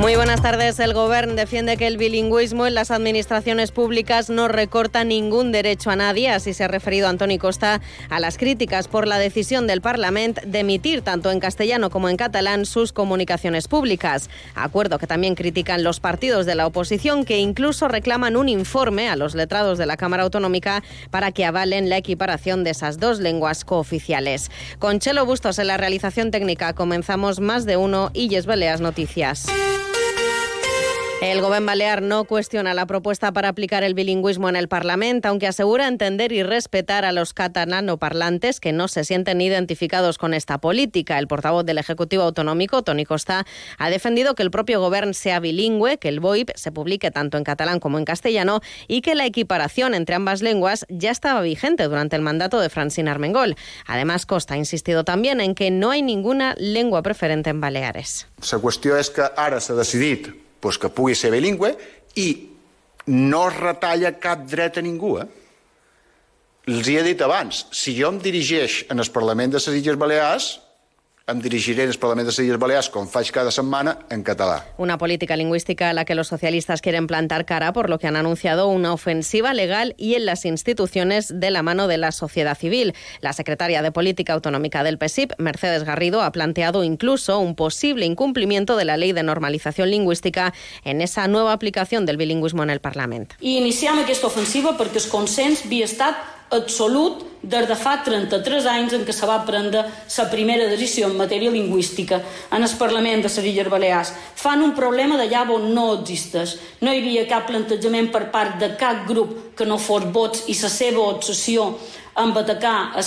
Muy buenas tardes. El Gobierno defiende que el bilingüismo en las administraciones públicas no recorta ningún derecho a nadie. Así se ha referido Antoni Costa a las críticas por la decisión del Parlamento de emitir tanto en castellano como en catalán sus comunicaciones públicas. Acuerdo que también critican los partidos de la oposición que incluso reclaman un informe a los letrados de la Cámara Autonómica para que avalen la equiparación de esas dos lenguas cooficiales. Con Chelo Bustos en la realización técnica comenzamos más de uno y Baleas Noticias. El Gobierno Balear no cuestiona la propuesta para aplicar el bilingüismo en el Parlamento, aunque asegura entender y respetar a los catalanoparlantes que no se sienten identificados con esta política. El portavoz del Ejecutivo Autonómico, Toni Costa, ha defendido que el propio Gobierno sea bilingüe, que el VoIP se publique tanto en catalán como en castellano y que la equiparación entre ambas lenguas ya estaba vigente durante el mandato de Francine Armengol. Además, Costa ha insistido también en que no hay ninguna lengua preferente en Baleares. La cuestión es que ahora se ha pues que pugui ser bilingüe i no es retalla cap dret a ningú. Eh? Els hi he dit abans, si jo em dirigeix en el Parlament de les Illes Balears, em dirigiré en el Parlament de les Illes Balears, com faig cada semana, en català. Una política lingüística a la que los socialistas quieren plantar cara, por lo que han anunciado una ofensiva legal y en las instituciones de la mano de la sociedad civil. La secretaria de Política Autonómica del PSIP, Mercedes Garrido, ha planteado incluso un posible incumplimiento de la Ley de Normalización Lingüística en esa nueva aplicación del bilingüismo en el Parlamento. I iniciem aquesta ofensiva perquè el consens havia estat absolut des de fa 33 anys en què se va prendre la primera decisió en matèria lingüística en el Parlament de les Illes Balears. Fan un problema d'allà on no existeix. No hi havia cap plantejament per part de cap grup que no fos vots i la seva obsessió amb atacar el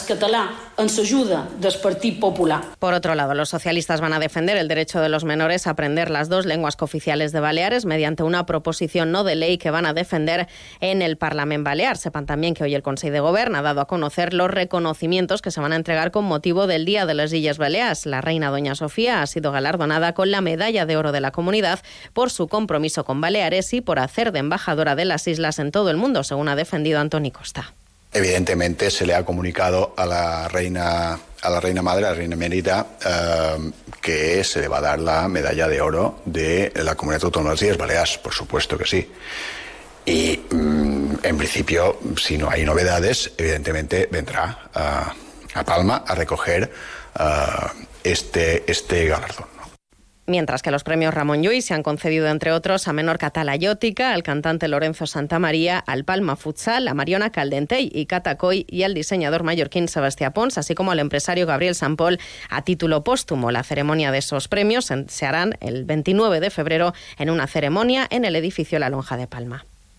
en su ayuda del Popular. Por otro lado, los socialistas van a defender el derecho de los menores a aprender las dos lenguas cooficiales de Baleares mediante una proposición no de ley que van a defender en el Parlamento Balear. Sepan también que hoy el Consejo de Gobierno ha dado a conocer los reconocimientos que se van a entregar con motivo del Día de las Illes Baleares. La reina Doña Sofía ha sido galardonada con la Medalla de Oro de la Comunidad por su compromiso con Baleares y por hacer de embajadora de las islas en todo el mundo, según ha defendido Antoni Costa. Evidentemente se le ha comunicado a la reina, a la reina madre, a la reina Mérida, eh, que se le va a dar la medalla de oro de la Comunidad Autónoma de las Islas Baleares, por supuesto que sí. Y mm, en principio, si no hay novedades, evidentemente vendrá a, Palma a recoger uh, este, este galardón mientras que los premios Ramón Llull se han concedido, entre otros, a Menor Catalayótica, al cantante Lorenzo Santamaría, al Palma Futsal, a Mariona Caldentey y Catacoy y al diseñador mallorquín Sebastián Pons, así como al empresario Gabriel Sampol a título póstumo. La ceremonia de esos premios se harán el 29 de febrero en una ceremonia en el edificio La Lonja de Palma.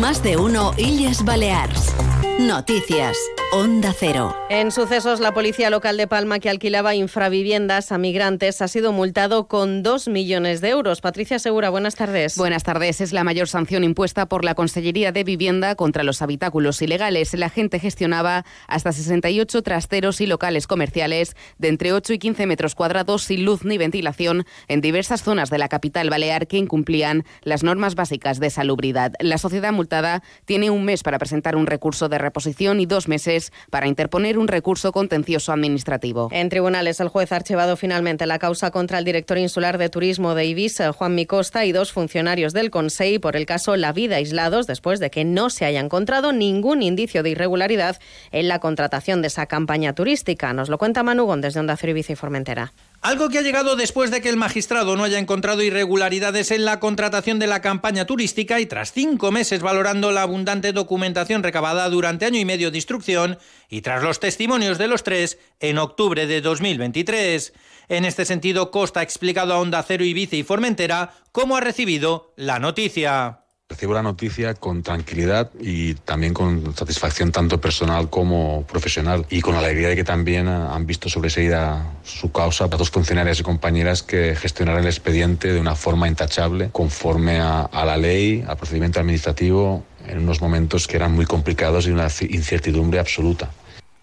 Más de uno Illes Balears. Noticias. Onda Cero. En sucesos, la policía local de Palma, que alquilaba infraviviendas a migrantes, ha sido multado con dos millones de euros. Patricia Segura, buenas tardes. Buenas tardes. Es la mayor sanción impuesta por la Consellería de Vivienda contra los habitáculos ilegales. La gente gestionaba hasta 68 trasteros y locales comerciales de entre 8 y 15 metros cuadrados sin luz ni ventilación en diversas zonas de la capital balear que incumplían las normas básicas de salubridad. La sociedad multada tiene un mes para presentar un recurso de reposición y dos meses para interponer un recurso contencioso administrativo. En tribunales, el juez ha archivado finalmente la causa contra el director insular de turismo de Ibiza, Juan Micosta, y dos funcionarios del Consejo por el caso La Vida aislados después de que no se haya encontrado ningún indicio de irregularidad en la contratación de esa campaña turística. Nos lo cuenta Manu desde Onda Cero Ibiza y Formentera. Algo que ha llegado después de que el magistrado no haya encontrado irregularidades en la contratación de la campaña turística y tras cinco meses valorando la abundante documentación recabada durante año y medio de instrucción y tras los testimonios de los tres en octubre de 2023. En este sentido, Costa ha explicado a Onda Cero, Ibiza y Formentera cómo ha recibido la noticia. Recibo la noticia con tranquilidad y también con satisfacción tanto personal como profesional y con alegría de que también han visto sobreseída su causa para dos funcionarias y compañeras que gestionaron el expediente de una forma intachable conforme a, a la ley, al procedimiento administrativo en unos momentos que eran muy complicados y una incertidumbre absoluta.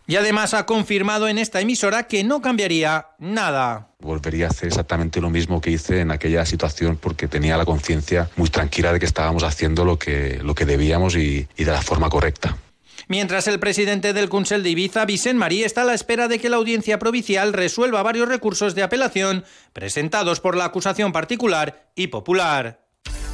Y además ha confirmado en esta emisora que no cambiaría nada. Volvería a hacer exactamente lo mismo que hice en aquella situación porque tenía la conciencia muy tranquila de que estábamos haciendo lo que, lo que debíamos y, y de la forma correcta. Mientras el presidente del Consell de Ibiza, Vicent Marí, está a la espera de que la audiencia provincial resuelva varios recursos de apelación presentados por la acusación particular y popular.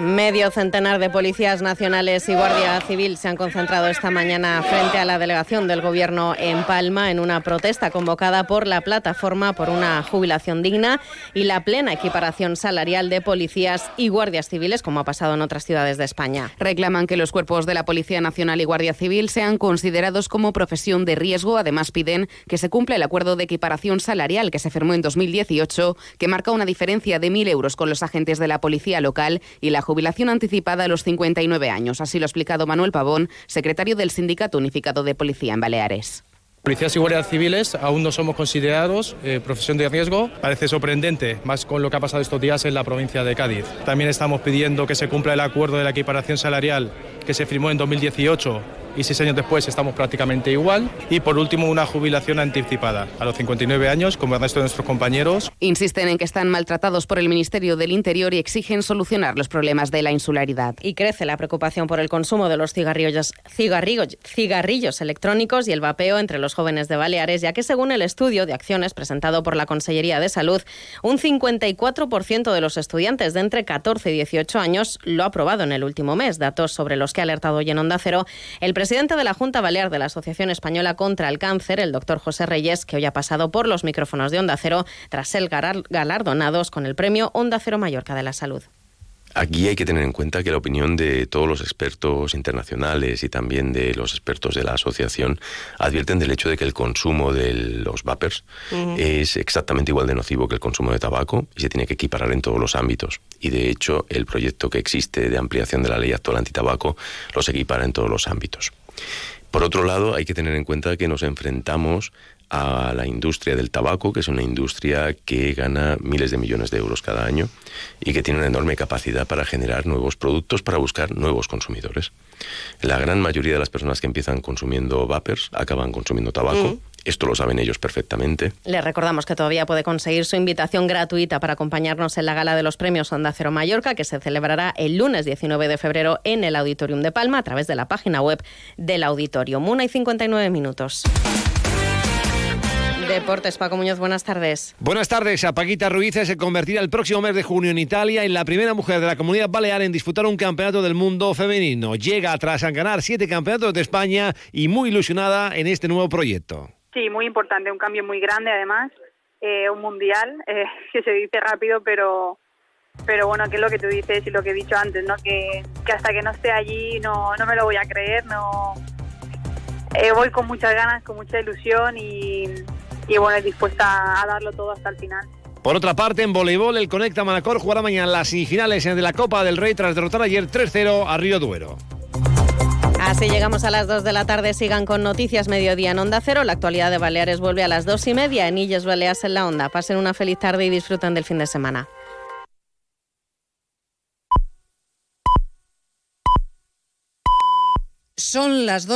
Medio centenar de policías nacionales y Guardia Civil se han concentrado esta mañana frente a la delegación del Gobierno en Palma en una protesta convocada por la plataforma por una jubilación digna y la plena equiparación salarial de policías y guardias civiles, como ha pasado en otras ciudades de España. Reclaman que los cuerpos de la Policía Nacional y Guardia Civil sean considerados como profesión de riesgo. Además, piden que se cumpla el acuerdo de equiparación salarial que se firmó en 2018, que marca una diferencia de 1.000 euros con los agentes de la policía local y la jubilación anticipada a los 59 años. Así lo ha explicado Manuel Pavón, secretario del Sindicato Unificado de Policía en Baleares. Policías y guardias civiles aún no somos considerados eh, profesión de riesgo. Parece sorprendente, más con lo que ha pasado estos días en la provincia de Cádiz. También estamos pidiendo que se cumpla el acuerdo de la equiparación salarial que se firmó en 2018 y seis años después estamos prácticamente igual. Y por último, una jubilación anticipada a los 59 años, como el resto de nuestros compañeros. Insisten en que están maltratados por el Ministerio del Interior y exigen solucionar los problemas de la insularidad. Y crece la preocupación por el consumo de los cigarrillos, cigarrillos, cigarrillos electrónicos y el vapeo entre los jóvenes de Baleares, ya que según el estudio de acciones presentado por la Consellería de Salud, un 54% de los estudiantes de entre 14 y 18 años lo ha aprobado en el último mes, datos sobre los que ha alertado hoy en Onda Cero el presidente de la Junta Balear de la Asociación Española contra el Cáncer, el doctor José Reyes, que hoy ha pasado por los micrófonos de Onda Cero tras ser galardonados con el premio Onda Cero Mallorca de la Salud. Aquí hay que tener en cuenta que la opinión de todos los expertos internacionales y también de los expertos de la asociación advierten del hecho de que el consumo de los vapers uh -huh. es exactamente igual de nocivo que el consumo de tabaco y se tiene que equiparar en todos los ámbitos. Y de hecho, el proyecto que existe de ampliación de la ley actual antitabaco los equipara en todos los ámbitos. Por otro lado, hay que tener en cuenta que nos enfrentamos a la industria del tabaco, que es una industria que gana miles de millones de euros cada año y que tiene una enorme capacidad para generar nuevos productos, para buscar nuevos consumidores. La gran mayoría de las personas que empiezan consumiendo vapers acaban consumiendo tabaco. Mm. Esto lo saben ellos perfectamente. Les recordamos que todavía puede conseguir su invitación gratuita para acompañarnos en la gala de los premios Onda Cero Mallorca, que se celebrará el lunes 19 de febrero en el Auditorium de Palma a través de la página web del Auditorium. Una y 59 minutos. Deportes, Paco Muñoz, buenas tardes. Buenas tardes. A Paquita Ruiz se convertirá el próximo mes de junio en Italia en la primera mujer de la comunidad balear en disputar un campeonato del mundo femenino. Llega tras ganar siete campeonatos de España y muy ilusionada en este nuevo proyecto. Sí, muy importante, un cambio muy grande además, eh, un mundial eh, que se dice rápido, pero pero bueno, que es lo que tú dices y lo que he dicho antes, ¿no? Que, hasta que no esté allí no, no me lo voy a creer, no eh, voy con muchas ganas, con mucha ilusión y, y bueno, dispuesta a darlo todo hasta el final. Por otra parte, en voleibol, el Conecta Manacor jugará mañana las semifinales de la Copa del Rey tras derrotar ayer 3-0 a Río Duero. Así llegamos a las 2 de la tarde. Sigan con Noticias Mediodía en Onda Cero. La actualidad de Baleares vuelve a las 2 y media en Illes Baleares en la Onda. Pasen una feliz tarde y disfruten del fin de semana. Son las 2.